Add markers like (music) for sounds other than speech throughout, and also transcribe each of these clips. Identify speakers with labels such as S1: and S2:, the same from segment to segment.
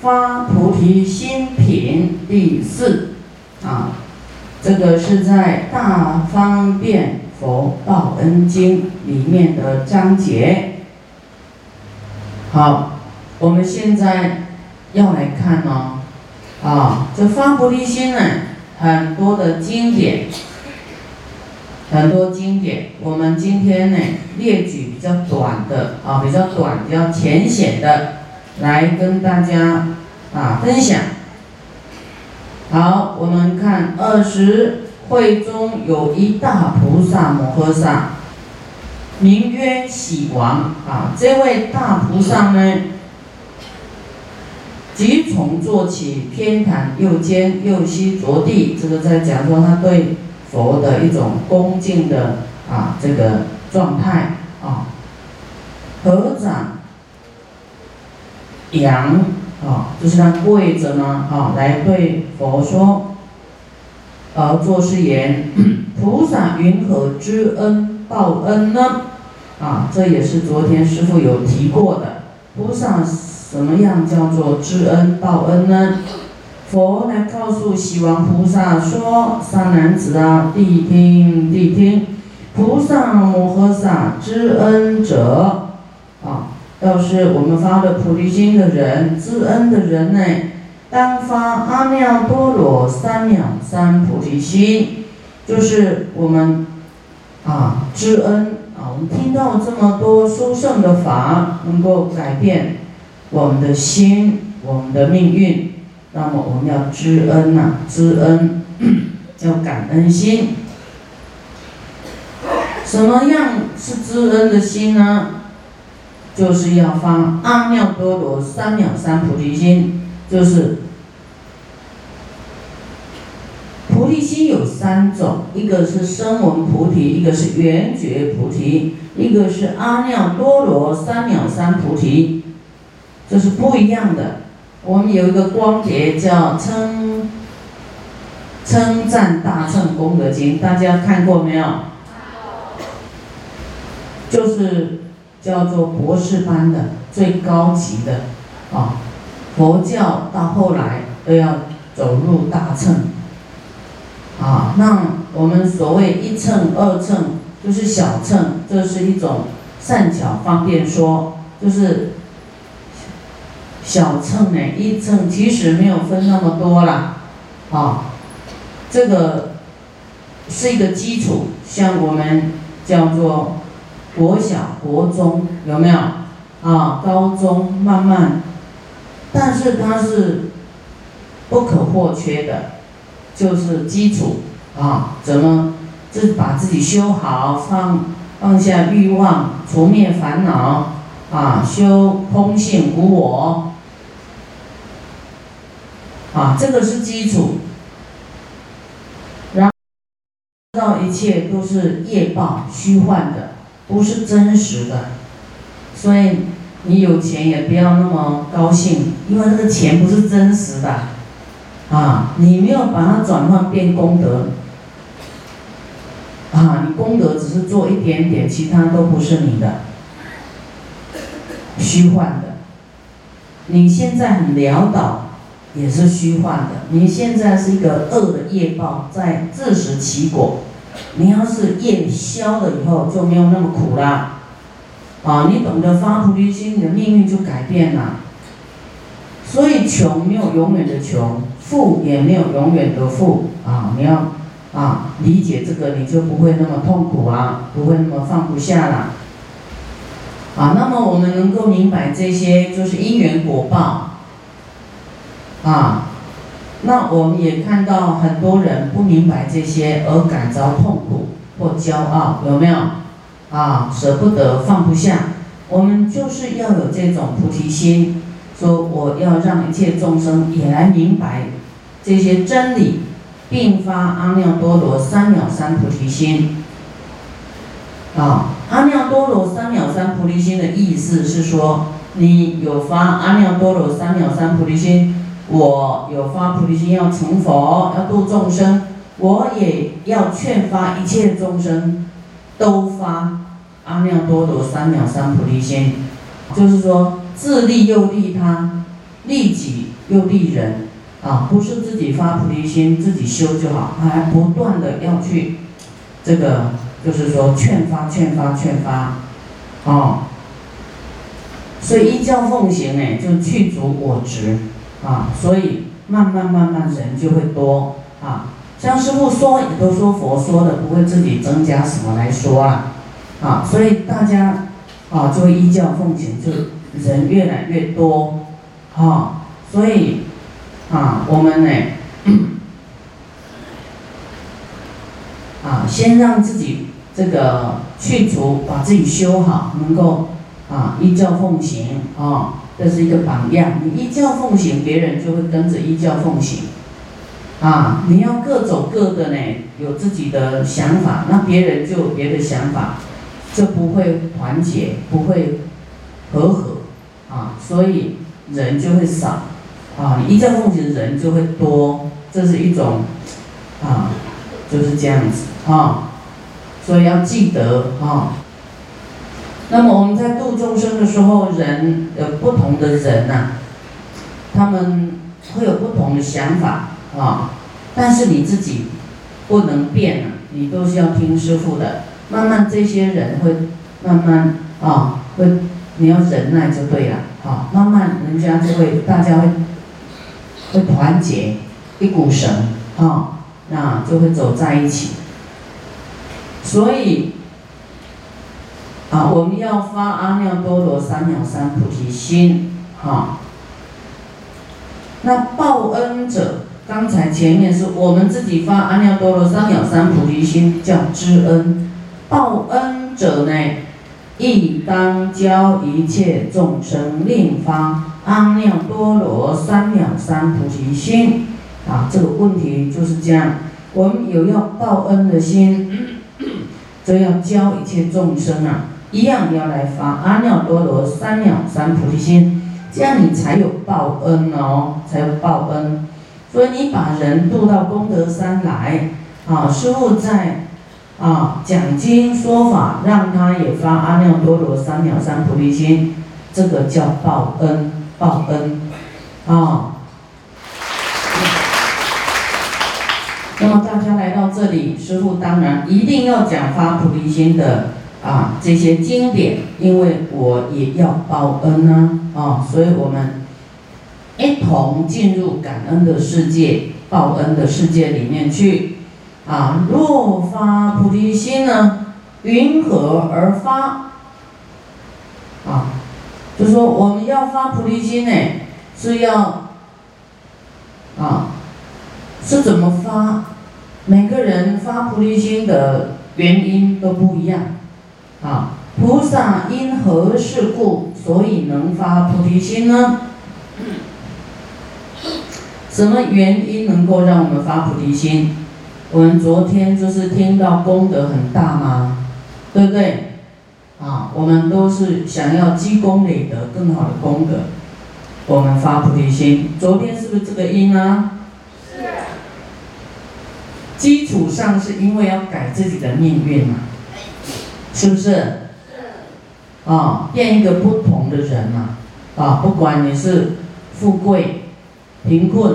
S1: 发菩提心品第四啊，这个是在《大方便佛报恩经》里面的章节。好，我们现在要来看哦，啊，这发菩提心呢，很多的经典，很多经典，我们今天呢列举比较短的啊，比较短、比较浅显的。来跟大家啊分享。好，我们看二十会中有一大菩萨摩诃萨，名曰喜王啊。这位大菩萨呢，即从坐起，偏袒右肩，右膝着地。这个在讲说他对佛的一种恭敬的啊这个状态啊，合掌。仰啊，就是他跪着呢啊，来对佛说，而作是言：(clears throat) 菩萨云何知恩报恩呢？啊，这也是昨天师父有提过的。菩萨什么样叫做知恩报恩呢？佛来告诉西王菩萨说：三男子啊，谛听谛听，菩萨摩诃萨知恩者啊。要是我们发了菩提心的人，知恩的人呢，当发阿耨多罗三藐三菩提心，就是我们啊知恩啊，我们听到这么多殊胜的法，能够改变我们的心，我们的命运，那么我们要知恩呐，知恩 (coughs) 要感恩心。什么样是知恩的心呢？就是要发阿耨多罗三藐三菩提心，就是菩提心有三种，一个是声闻菩提，一个是缘觉菩提，一个是阿耨多罗三藐三菩提，这是不一样的。我们有一个光碟叫《称称赞大乘功德经》，大家看过没有？就是。叫做博士班的最高级的啊，佛教到后来都要走入大乘啊。那我们所谓一乘、二乘，就是小乘，这是一种善巧方便说，就是小乘呢，一乘其实没有分那么多啦，啊，这个是一个基础，像我们叫做。国小、国中有没有啊？高中慢慢，但是它是不可或缺的，就是基础啊。怎么是把自己修好，放放下欲望，除灭烦恼啊，修空性无我啊，这个是基础。然后一切都是业报虚幻的。不是真实的，所以你有钱也不要那么高兴，因为那个钱不是真实的，啊，你没有把它转换变功德，啊，你功德只是做一点点，其他都不是你的，虚幻的。你现在很潦倒，也是虚幻的。你现在是一个恶的业报在自食其果。你要是业消了以后，就没有那么苦了，啊，你懂得发菩提心，你的命运就改变了。所以穷没有永远的穷，富也没有永远的富，啊，你要啊理解这个，你就不会那么痛苦啊，不会那么放不下了。啊，那么我们能够明白这些，就是因缘果报，啊。那我们也看到很多人不明白这些而感着痛苦或骄傲，有没有？啊，舍不得放不下。我们就是要有这种菩提心，说我要让一切众生也来明白这些真理，并发阿耨多罗三藐三菩提心。啊，阿耨多罗三藐三菩提心的意思是说，你有发阿耨多罗三藐三菩提心。我有发菩提心要成佛，要度众生，我也要劝发一切众生都发。阿耨多罗三藐三菩提心，就是说自利又利他，利己又利人，啊，不是自己发菩提心自己修就好，还不断的要去，这个就是说劝发劝发劝发，啊，所以依教奉行哎，就去除我执，啊，所以慢慢慢慢人就会多，啊，像师傅说也都说佛说的，不会自己增加什么来说啊，啊，所以大家啊就会依教奉行，就人越来越多，啊，所以。啊，我们呢，(clears throat) 啊，先让自己这个去除，把自己修好，能够啊依教奉行啊，这是一个榜样。你依教奉行，别人就会跟着依教奉行。啊，你要各走各的呢，有自己的想法，那别人就有别的想法，就不会团结，不会和合啊，所以人就会少。啊，依教奉行人就会多，这是一种，啊，就是这样子啊，所以要记得啊。那么我们在度众生的时候，人有不同的人呐，他们会有不同的想法啊，但是你自己不能变啊，你都是要听师傅的。慢慢这些人会慢慢啊，会你要忍耐就对了啊，慢慢人家就会，大家会。会团结一股绳，啊，那就会走在一起。所以，啊，我们要发阿耨多罗三藐三菩提心，哈。那报恩者，刚才前面是我们自己发阿耨多罗三藐三菩提心叫知恩，报恩者呢，亦当教一切众生令发。阿耨多罗三藐三菩提心，啊，这个问题就是这样。我们有要报恩的心，(coughs) 就要教一切众生啊，一样要来发阿耨多罗三藐三菩提心，这样你才有报恩哦，才有报恩。所以你把人渡到功德山来，啊，师傅在啊讲经说法，让他也发阿耨多罗三藐三菩提心，这个叫报恩。报恩，啊！那么大家来到这里，师傅当然一定要讲发菩提心的啊这些经典，因为我也要报恩呢，啊，所以我们一同进入感恩的世界、报恩的世界里面去，啊，若发菩提心呢，云何而发？啊。就说我们要发菩提心呢，是要啊，是怎么发？每个人发菩提心的原因都不一样啊。菩萨因何事故，所以能发菩提心呢？什么原因能够让我们发菩提心？我们昨天就是听到功德很大嘛？对不对？啊，我们都是想要积功累德，更好的功德，我们发菩提心。昨天是不是这个因啊？是。基础上是因为要改自己的命运嘛，是不是？是。啊，变一个不同的人嘛，啊，不管你是富贵、贫困、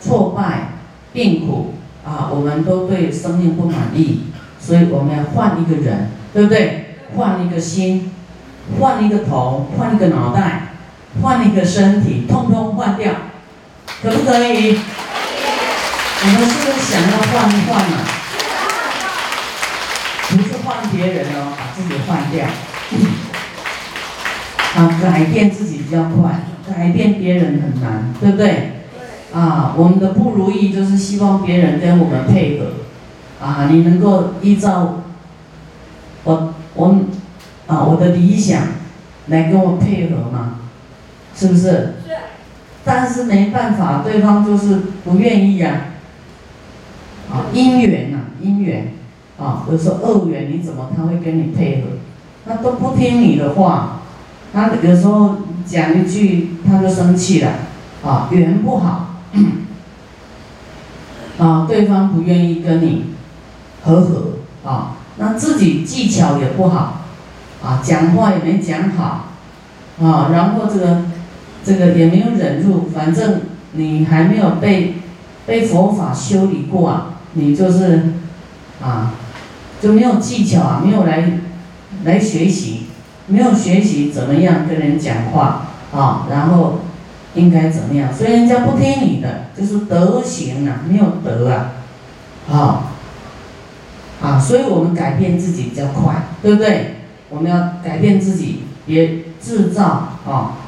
S1: 挫败、病苦，啊，我们都对生命不满意，所以我们要换一个人，对不对？换一个心，换一个头，换一个脑袋，换一个身体，通通换掉，可不可以？你们是不是想要换一换呢？别人哦，把自己换掉。啊，改变自己比较快，改变别人很难，对不对？啊，我们的不如意就是希望别人跟我们配合。啊，你能够依照我。我啊，我的理想来跟我配合嘛，是不是？是。但是没办法，对方就是不愿意呀。啊，姻缘呐，姻缘啊，有时候恶缘，你怎么他会跟你配合？他都不听你的话，他有时候讲一句他就生气了，啊，缘不好，啊，对方不愿意跟你和合，啊。那自己技巧也不好，啊，讲话也没讲好，啊，然后这个这个也没有忍住，反正你还没有被被佛法修理过啊，你就是啊就没有技巧啊，没有来来学习，没有学习怎么样跟人讲话啊，然后应该怎么样，所以人家不听你的，就是德行啊，没有德啊，啊啊，所以我们改变自己比较快，对不对？我们要改变自己，别制造啊。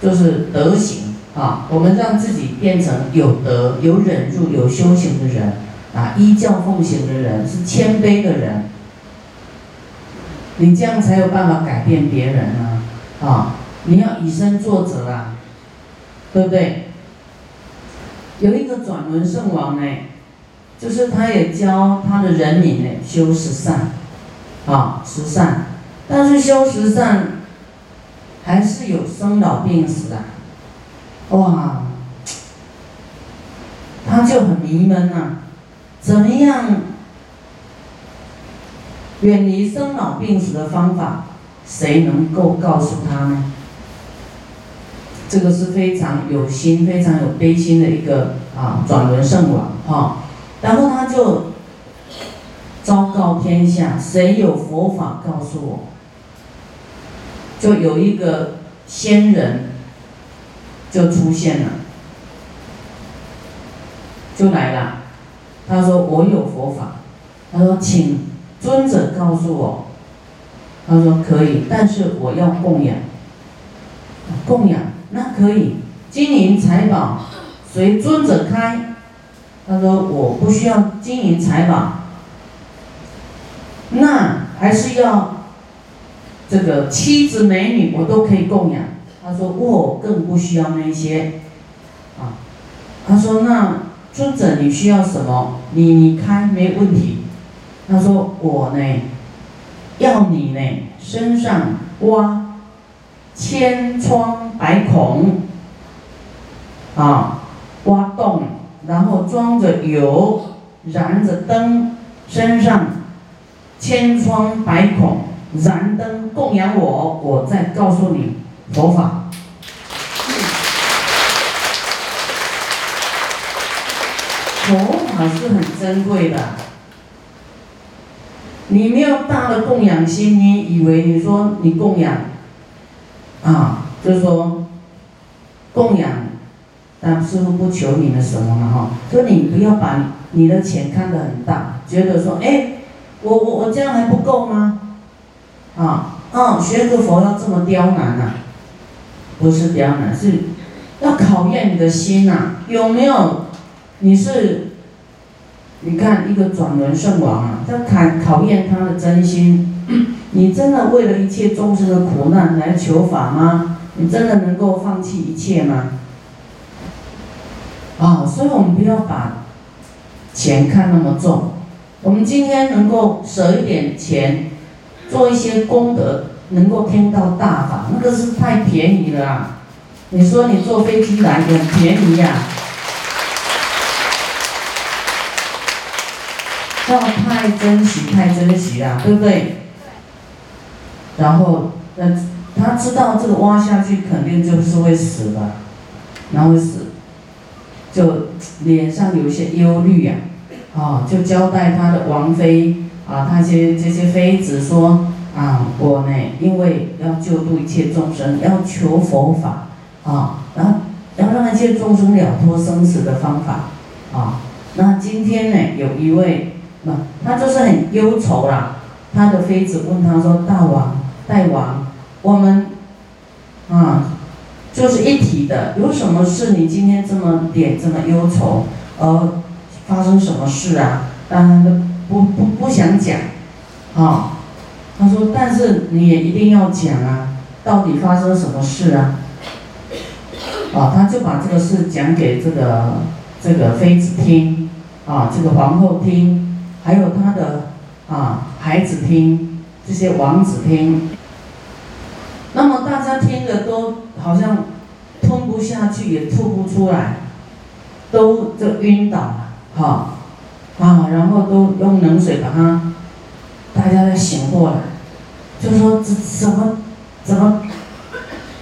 S1: 就是德行啊，我们让自己变成有德、有忍辱、有修行的人啊，依教奉行的人，是谦卑的人。你这样才有办法改变别人啊！啊，你要以身作则啊，对不对？有一个转轮圣王呢，就是他也教他的人民呢修十善，啊，十善，但是修十善。还是有生老病死啊，哇，他就很迷闷呐，怎么样远离生老病死的方法，谁能够告诉他呢？这个是非常有心、非常有悲心的一个啊转轮圣王哈，然后他就昭告天下，谁有佛法告诉我。就有一个仙人就出现了，就来了。他说：“我有佛法。”他说：“请尊者告诉我。”他说：“可以，但是我要供养。供养那可以，金银财宝随尊者开。”他说：“我不需要金银财宝，那还是要。”这个妻子美女我都可以供养。他说我更不需要那些，啊，他说那尊者你需要什么？你开没问题。他说我呢，要你呢身上挖千疮百孔，啊，挖洞，然后装着油，燃着灯，身上千疮百孔。燃灯供养我，我再告诉你佛法。佛法是很珍贵的，你没有大的供养心，你以为你说你供养，啊，就说供养，但师傅不求你们什么了哈，说你不要把你的钱看得很大，觉得说，哎，我我我这样还不够吗？啊，嗯，学个佛要这么刁难呐？不是刁难，是要考验你的心呐。有没有？你是，你看一个转轮圣王啊，他考考验他的真心。(coughs) 你真的为了一切众生的苦难来求法吗？你真的能够放弃一切吗？啊，所以我们不要把钱看那么重。我们今天能够舍一点钱。做一些功德，能够听到大法，那个是太便宜了啊！你说你坐飞机来很便宜呀，要太珍惜，太珍惜啦，对不对？然后，那他知道这个挖下去肯定就是会死的，然后死，就脸上有一些忧虑呀，啊，就交代他的王妃。啊，他些这些妃子说啊，我呢，因为要救度一切众生，要求佛法啊，然后要让一切众生了脱生死的方法啊。那今天呢，有一位，那他就是很忧愁啦。他的妃子问他说：“大王，大王，我们啊，就是一体的，有什么事？你今天这么点这么忧愁？呃，发生什么事啊？”当然都不不不想讲，啊，他说，但是你也一定要讲啊，到底发生什么事啊？啊，他就把这个事讲给这个这个妃子听，啊，这个皇后听，还有他的啊孩子听，这些王子听。那么大家听的都好像吞不下去，也吐不出来，都就晕倒了，哈。啊，然后都用冷水把它，大家再醒过来，就说怎怎么怎么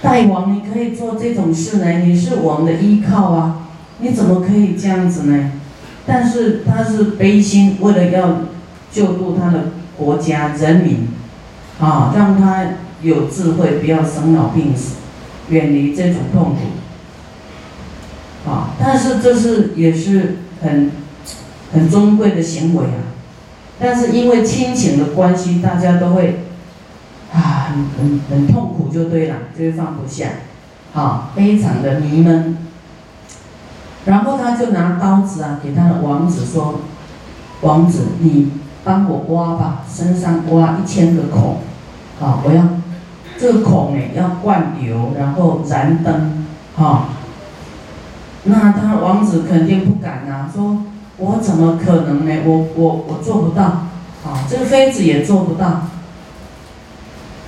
S1: 大王，你可以做这种事呢？你是我们的依靠啊，你怎么可以这样子呢？但是他是悲心，为了要救助他的国家人民，啊，让他有智慧，不要生老病死，远离这种痛苦，啊，但是这是也是很很尊贵的行为啊。但是因为亲情的关系，大家都会啊，很很很痛苦，就对了，就是放不下，好，非常的迷闷。然后他就拿刀子啊，给他的王子说：“王子，你帮我挖吧，身上挖一千个孔，好，我要这个孔呢要灌油，然后燃灯，好。那他王子肯定不敢啊，说。”我怎么可能呢？我我我做不到，啊，这个妃子也做不到，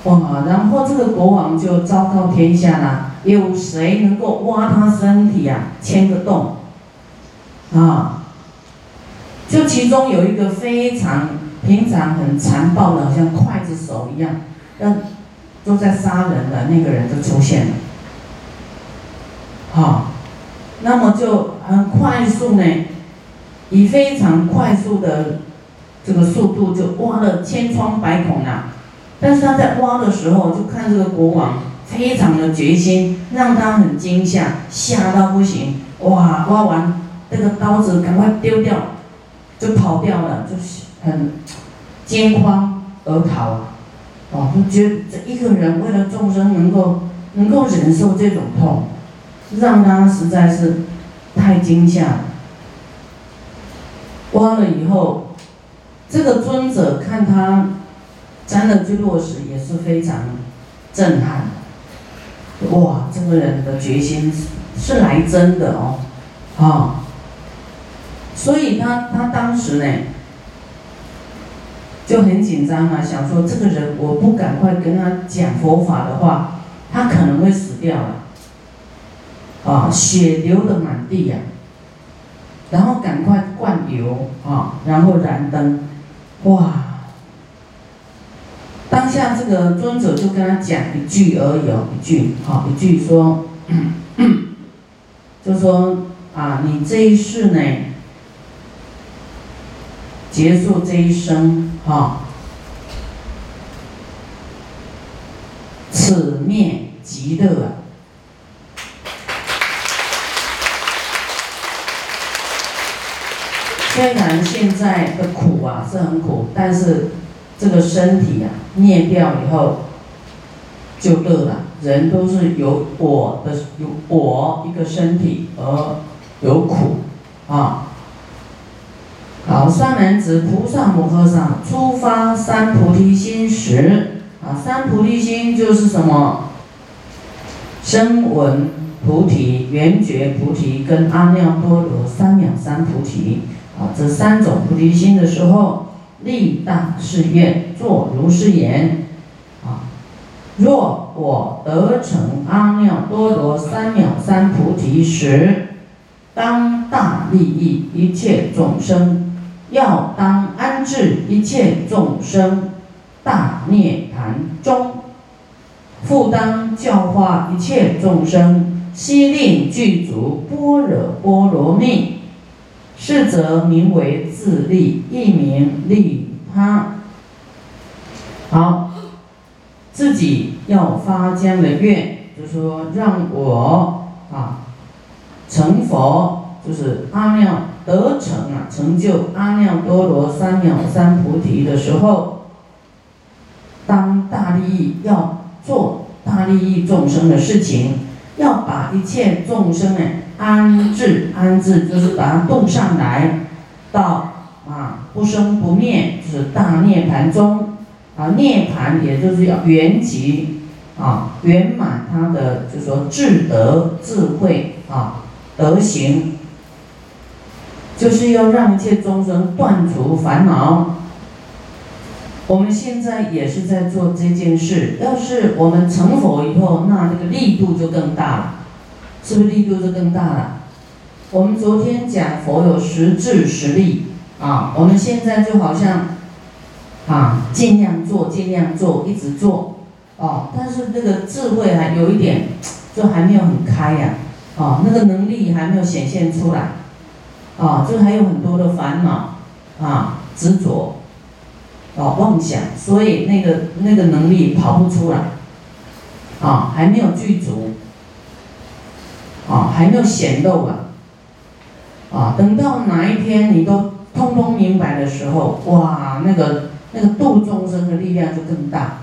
S1: 哇！然后这个国王就昭告天下了，有谁能够挖他身体呀？牵个洞，啊！就其中有一个非常平常很残暴的，好像刽子手一样，要都在杀人的那个人就出现了，好，那么就很快速呢。以非常快速的这个速度就挖了千疮百孔啊！但是他在挖的时候，就看这个国王非常的决心，让他很惊吓，吓到不行。哇！挖完那个刀子赶快丢掉，就跑掉了，就是很惊慌而逃。哦，就觉得这一个人为了众生能够能够忍受这种痛，让他实在是太惊吓了。挖了以后，这个尊者看他沾了坠落实，也是非常震撼。哇，这个人的决心是来真的哦，啊，所以他他当时呢就很紧张啊，想说这个人我不赶快跟他讲佛法的话，他可能会死掉了，啊，血流的满地呀。然后赶快灌油啊，然后燃灯，哇！当下这个尊者就跟他讲一句而已，一句好，一句说，(coughs) 就说啊，你这一世呢，结束这一生哈，此灭极乐。虽然现在的苦啊是很苦，但是这个身体啊灭掉以后就乐了。人都是有我的有我一个身体而有苦啊。好，三男子菩萨摩诃萨初发三菩提心时啊，三菩提心就是什么？声闻菩提、缘觉菩提跟阿耨多罗三藐三菩提。啊，这三种菩提心的时候，立大誓愿，作如是言：啊，若我得成阿耨多罗三藐三菩提时，当大利益一切众生，要当安置一切众生大涅盘中，复当教化一切众生，悉令具足般若波罗蜜。是则名为自利，亦名利他。好，自己要发这样的愿，就说让我啊成佛，就是阿耨得成啊，成就阿耨多罗三藐三菩提的时候，当大利益要做大利益众生的事情，要把一切众生呢。安置安置就是把它动上来，到啊不生不灭，就是大涅盘中啊涅盘也就是要圆寂啊圆满他的就是说智德智慧啊德行，就是要让一切众生断除烦恼。我们现在也是在做这件事，要是我们成佛以后，那这个力度就更大了。是不是力度就更大了？我们昨天讲佛有实质实力啊，我们现在就好像啊尽量做尽量做一直做哦，但是那个智慧还有一点，就还没有很开呀，哦，那个能力还没有显现出来，啊，就还有很多的烦恼，啊，执着，哦，妄想，所以那个那个能力跑不出来，啊，还没有具足，啊，还没有显露啊，啊，等到哪一天你都通通明白的时候，哇，那个那个度众生的力量就更大。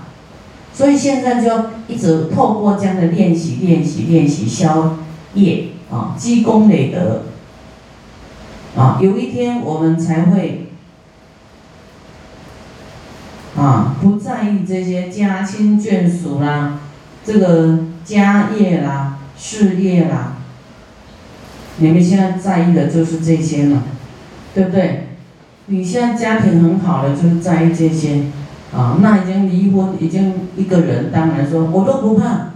S1: 所以现在就一直透过这样的练习、练习、练习消业啊，积功累德啊，有一天我们才会啊，不在意这些家亲眷属啦，这个家业啦、事业啦。你们现在在意的就是这些嘛，对不对？你现在家庭很好的，就是在意这些。啊，那已经离婚，已经一个人，当然说我都不怕。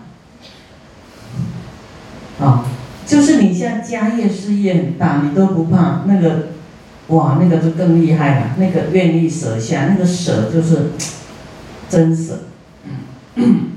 S1: 啊，就是你现在家业事业很大，你都不怕那个，哇，那个就更厉害了。那个愿意舍下，那个舍就是真舍。嗯